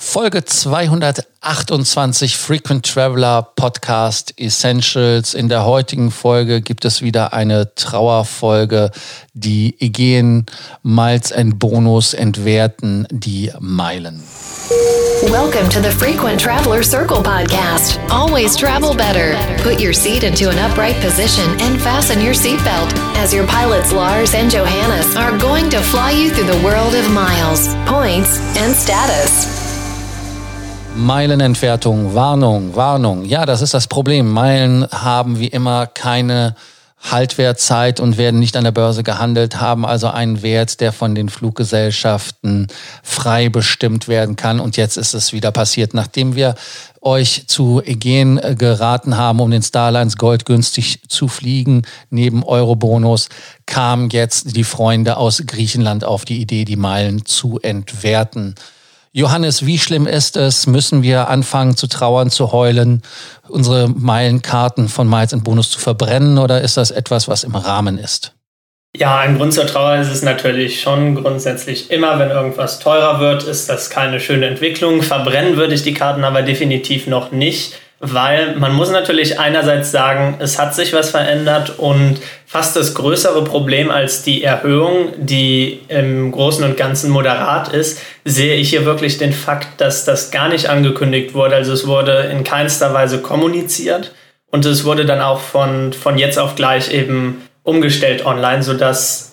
Folge 228 Frequent Traveler Podcast Essentials. In der heutigen Folge gibt es wieder eine Trauerfolge. Die Ägäen Miles and Bonus entwerten die Meilen. Welcome to the Frequent Traveler Circle podcast. Always travel better. Put your seat into an upright position and fasten your seatbelt as your pilots Lars and Johannes are going to fly you through the world of miles, points, and status. Meilenentwertung, Warnung, Warnung. Ja, das ist das Problem. Meilen haben wie immer keine Haltwertzeit und werden nicht an der Börse gehandelt, haben also einen Wert, der von den Fluggesellschaften frei bestimmt werden kann. Und jetzt ist es wieder passiert, nachdem wir euch zu Egen geraten haben, um den Starlines Gold günstig zu fliegen, neben Eurobonus, kamen jetzt die Freunde aus Griechenland auf die Idee, die Meilen zu entwerten. Johannes, wie schlimm ist es? Müssen wir anfangen zu trauern, zu heulen, unsere Meilenkarten von Miles und Bonus zu verbrennen oder ist das etwas, was im Rahmen ist? Ja, ein Grund zur Trauer ist es natürlich schon grundsätzlich immer, wenn irgendwas teurer wird, ist das keine schöne Entwicklung. Verbrennen würde ich die Karten aber definitiv noch nicht weil man muss natürlich einerseits sagen, es hat sich was verändert und fast das größere Problem als die Erhöhung, die im Großen und Ganzen moderat ist, sehe ich hier wirklich den Fakt, dass das gar nicht angekündigt wurde. Also es wurde in keinster Weise kommuniziert und es wurde dann auch von, von jetzt auf gleich eben umgestellt online, sodass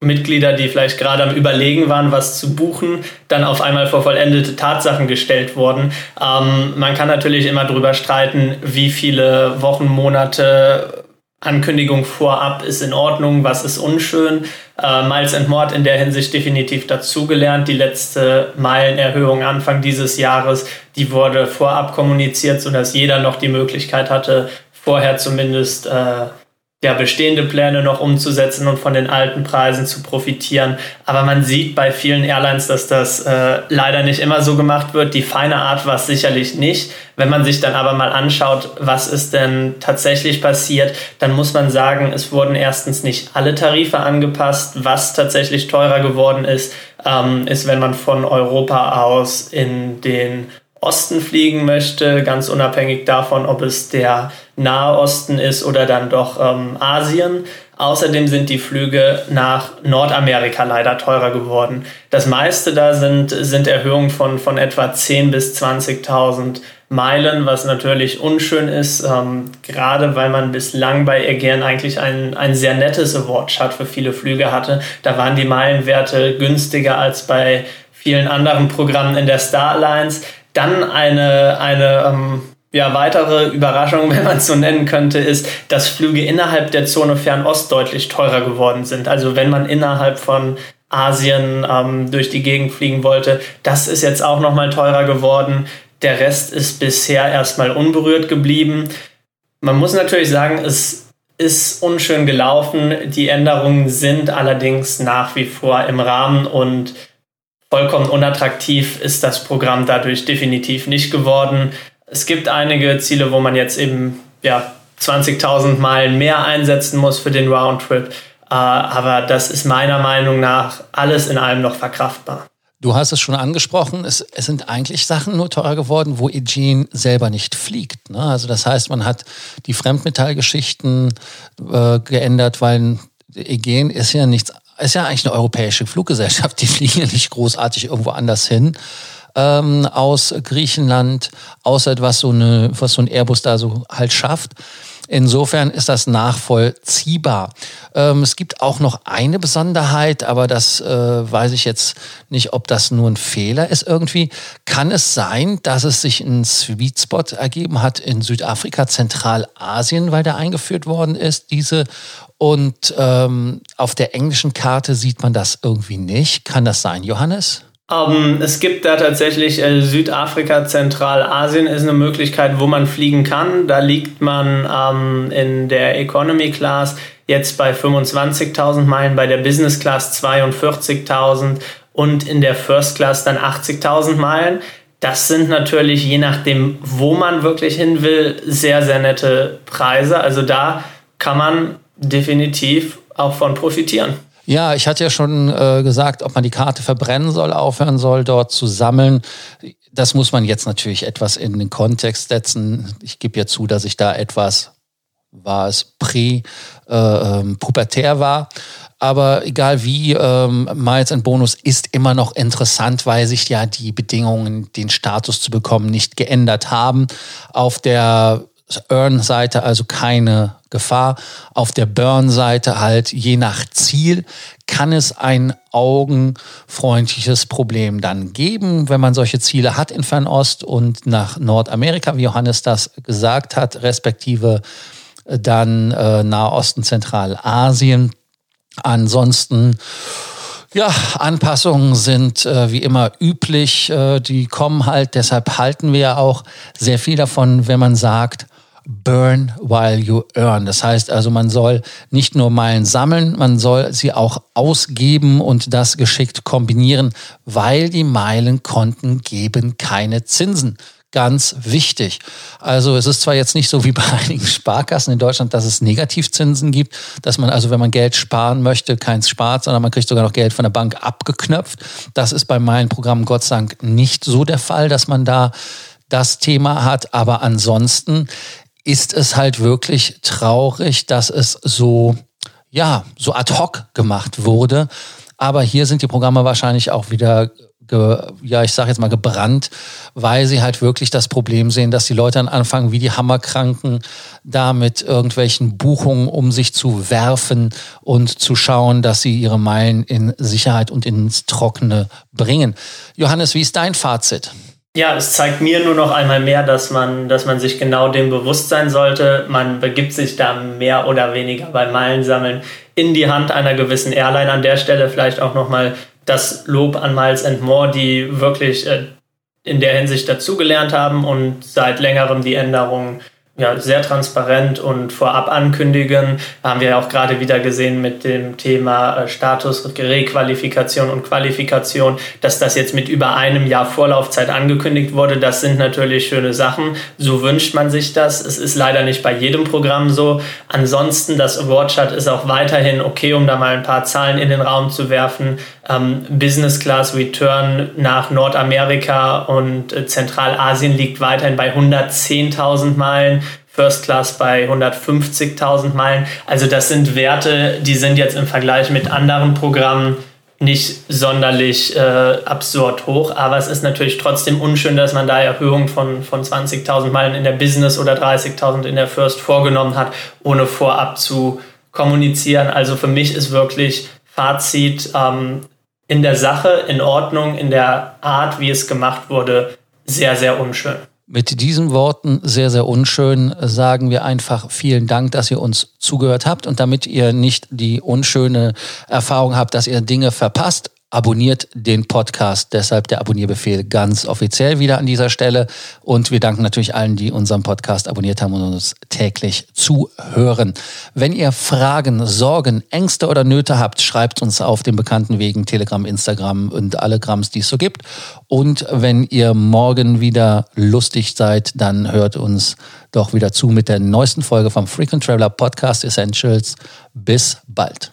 Mitglieder, die vielleicht gerade am Überlegen waren, was zu buchen, dann auf einmal vor vollendete Tatsachen gestellt wurden. Ähm, man kann natürlich immer darüber streiten, wie viele Wochen, Monate Ankündigung vorab ist in Ordnung, was ist unschön. Äh, Miles and Mord in der Hinsicht definitiv dazugelernt. Die letzte Meilenerhöhung Anfang dieses Jahres, die wurde vorab kommuniziert, sodass jeder noch die Möglichkeit hatte, vorher zumindest äh, ja, bestehende Pläne noch umzusetzen und von den alten Preisen zu profitieren. Aber man sieht bei vielen Airlines, dass das äh, leider nicht immer so gemacht wird. Die feine Art war es sicherlich nicht. Wenn man sich dann aber mal anschaut, was ist denn tatsächlich passiert, dann muss man sagen, es wurden erstens nicht alle Tarife angepasst. Was tatsächlich teurer geworden ist, ähm, ist, wenn man von Europa aus in den Osten fliegen möchte, ganz unabhängig davon, ob es der Nahe Osten ist oder dann doch ähm, Asien. Außerdem sind die Flüge nach Nordamerika leider teurer geworden. Das meiste da sind, sind Erhöhungen von, von etwa 10.000 bis 20.000 Meilen, was natürlich unschön ist, ähm, gerade weil man bislang bei Aegean eigentlich ein, ein sehr nettes Award-Chart für viele Flüge hatte. Da waren die Meilenwerte günstiger als bei vielen anderen Programmen in der Star Alliance. Dann eine, eine ähm, ja, weitere Überraschung, wenn man es so nennen könnte, ist, dass Flüge innerhalb der Zone Fernost deutlich teurer geworden sind. Also wenn man innerhalb von Asien ähm, durch die Gegend fliegen wollte, das ist jetzt auch nochmal teurer geworden. Der Rest ist bisher erstmal unberührt geblieben. Man muss natürlich sagen, es ist unschön gelaufen. Die Änderungen sind allerdings nach wie vor im Rahmen und vollkommen unattraktiv ist das Programm dadurch definitiv nicht geworden. Es gibt einige Ziele, wo man jetzt eben ja, 20.000 Meilen mehr einsetzen muss für den Roundtrip. Äh, aber das ist meiner Meinung nach alles in allem noch verkraftbar. Du hast es schon angesprochen, es, es sind eigentlich Sachen nur teurer geworden, wo Eugene selber nicht fliegt. Ne? Also das heißt, man hat die Fremdmetallgeschichten äh, geändert, weil Eugene ist ja nichts, ist ja eigentlich eine europäische Fluggesellschaft, die fliegen ja nicht großartig irgendwo anders hin ähm, aus Griechenland, außer was so, eine, was so ein Airbus da so halt schafft. Insofern ist das nachvollziehbar. Ähm, es gibt auch noch eine Besonderheit, aber das äh, weiß ich jetzt nicht, ob das nur ein Fehler ist irgendwie. Kann es sein, dass es sich ein Sweet Spot ergeben hat in Südafrika, Zentralasien, weil der eingeführt worden ist, diese und ähm, auf der englischen Karte sieht man das irgendwie nicht. Kann das sein, Johannes? Um, ähm, es gibt da tatsächlich äh, Südafrika, Zentralasien ist eine Möglichkeit, wo man fliegen kann. Da liegt man ähm, in der Economy Class jetzt bei 25.000 Meilen, bei der Business Class 42.000 und in der First Class dann 80.000 Meilen. Das sind natürlich, je nachdem, wo man wirklich hin will, sehr, sehr nette Preise. Also da kann man definitiv auch von profitieren. Ja, ich hatte ja schon äh, gesagt, ob man die Karte verbrennen soll, aufhören soll, dort zu sammeln. Das muss man jetzt natürlich etwas in den Kontext setzen. Ich gebe ja zu, dass ich da etwas, war es prä-pubertär äh, war. Aber egal wie, ähm, Miles and Bonus ist immer noch interessant, weil sich ja die Bedingungen, den Status zu bekommen, nicht geändert haben. Auf der Earn-Seite also keine Gefahr. Auf der Burn-Seite halt je nach Ziel kann es ein augenfreundliches Problem dann geben, wenn man solche Ziele hat in Fernost und nach Nordamerika, wie Johannes das gesagt hat, respektive dann äh, Nahosten, Zentralasien. Ansonsten ja, Anpassungen sind äh, wie immer üblich. Äh, die kommen halt, deshalb halten wir auch sehr viel davon, wenn man sagt, burn while you earn. Das heißt also, man soll nicht nur Meilen sammeln, man soll sie auch ausgeben und das geschickt kombinieren, weil die Meilenkonten geben keine Zinsen ganz wichtig. Also es ist zwar jetzt nicht so wie bei einigen Sparkassen in Deutschland, dass es Negativzinsen gibt, dass man also, wenn man Geld sparen möchte, keins spart, sondern man kriegt sogar noch Geld von der Bank abgeknöpft. Das ist bei meinen Programmen Gott sei Dank nicht so der Fall, dass man da das Thema hat. Aber ansonsten ist es halt wirklich traurig, dass es so, ja, so ad hoc gemacht wurde. Aber hier sind die Programme wahrscheinlich auch wieder ge, ja, ich sage jetzt mal gebrannt, weil sie halt wirklich das Problem sehen, dass die Leute dann anfangen, wie die Hammerkranken, da mit irgendwelchen Buchungen um sich zu werfen und zu schauen, dass sie ihre Meilen in Sicherheit und ins Trockene bringen. Johannes, wie ist dein Fazit? Ja, es zeigt mir nur noch einmal mehr, dass man, dass man sich genau dem bewusst sein sollte. Man begibt sich da mehr oder weniger beim Meilensammeln in die Hand einer gewissen Airline. An der Stelle vielleicht auch nochmal das Lob an Miles and More, die wirklich äh, in der Hinsicht dazugelernt haben und seit längerem die Änderungen ja, sehr transparent und vorab ankündigen. Haben wir ja auch gerade wieder gesehen mit dem Thema äh, Status, Requalifikation und Qualifikation, dass das jetzt mit über einem Jahr Vorlaufzeit angekündigt wurde. Das sind natürlich schöne Sachen. So wünscht man sich das. Es ist leider nicht bei jedem Programm so. Ansonsten, das Award-Chart ist auch weiterhin okay, um da mal ein paar Zahlen in den Raum zu werfen. Ähm, Business Class Return nach Nordamerika und äh, Zentralasien liegt weiterhin bei 110.000 Meilen. First Class bei 150.000 Meilen. Also das sind Werte, die sind jetzt im Vergleich mit anderen Programmen nicht sonderlich äh, absurd hoch, aber es ist natürlich trotzdem unschön, dass man da Erhöhungen von, von 20.000 Meilen in der Business oder 30.000 in der First vorgenommen hat, ohne vorab zu kommunizieren. Also für mich ist wirklich Fazit, ähm, in der Sache, in Ordnung, in der Art, wie es gemacht wurde, sehr, sehr unschön. Mit diesen Worten sehr, sehr unschön sagen wir einfach vielen Dank, dass ihr uns zugehört habt und damit ihr nicht die unschöne Erfahrung habt, dass ihr Dinge verpasst, abonniert den Podcast. Deshalb der Abonnierbefehl ganz offiziell wieder an dieser Stelle. Und wir danken natürlich allen, die unseren Podcast abonniert haben und uns täglich zuhören. Wenn ihr Fragen, Sorgen, Ängste oder Nöte habt, schreibt uns auf den bekannten Wegen Telegram, Instagram und alle Grams, die es so gibt. Und wenn ihr morgen wieder lustig seid, dann hört uns doch wieder zu mit der neuesten Folge vom Frequent Traveler Podcast Essentials. Bis bald.